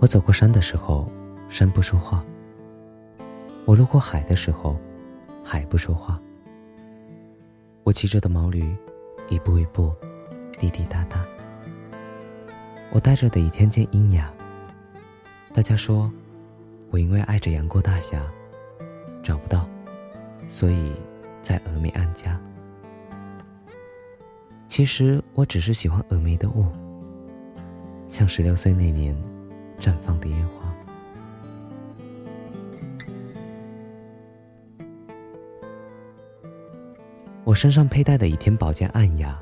我走过山的时候，山不说话；我路过海的时候，海不说话。我骑着的毛驴，一步一步，滴滴答答。我带着的倚天剑阴雅。大家说，我因为爱着杨过大侠，找不到，所以在峨眉安家。其实我只是喜欢峨眉的雾，像十六岁那年绽放的烟花。我身上佩戴的倚天宝剑暗哑，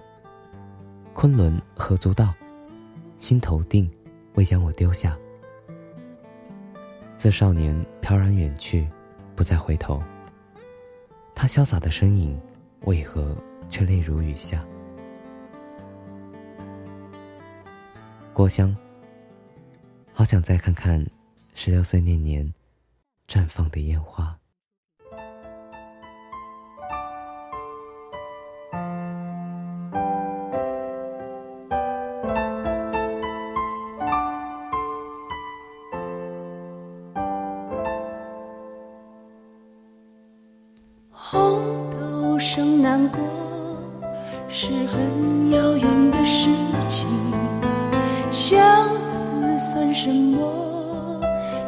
昆仑何足道，心头定，未将我丢下。自少年飘然远去，不再回头。他潇洒的身影，为何却泪如雨下？郭襄，想再看看十六岁那年绽放的烟花。红豆生南国，是很遥远的事情。相思算什么？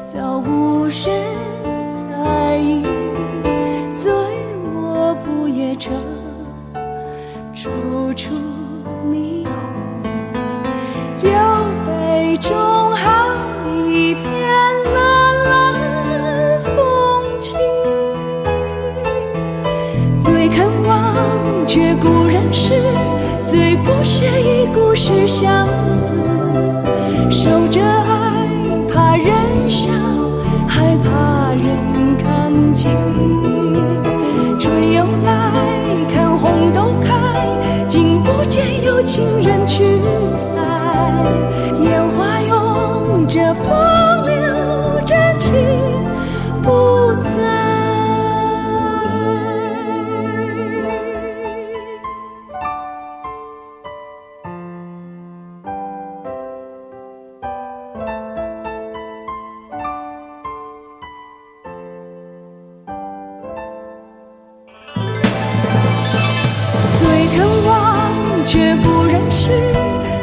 早无人在意。醉卧不夜城，处处霓虹。酒杯中好一片蓝蓝风景。最肯忘却故人诗，最不屑一顾是相思。守着爱，怕人笑，害怕人看清。春又来，看红豆开，竟不见有情人去采。烟花拥着风流却不忍释，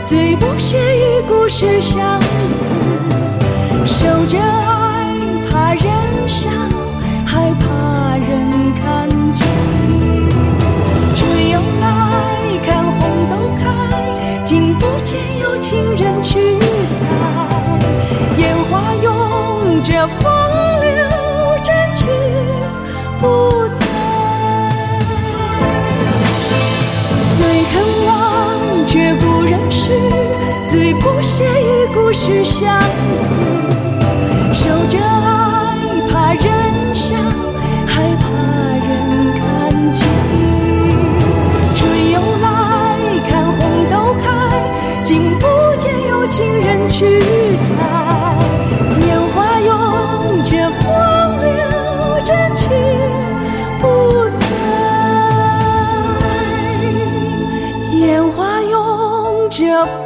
最不屑一顾是相思。守着爱，怕人笑，还怕人看清。春又来，看红豆开，竟不见有情人去采。烟花拥着风不忍释，最不屑一顾是相思。守着爱，怕人笑，害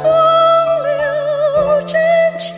风流真情。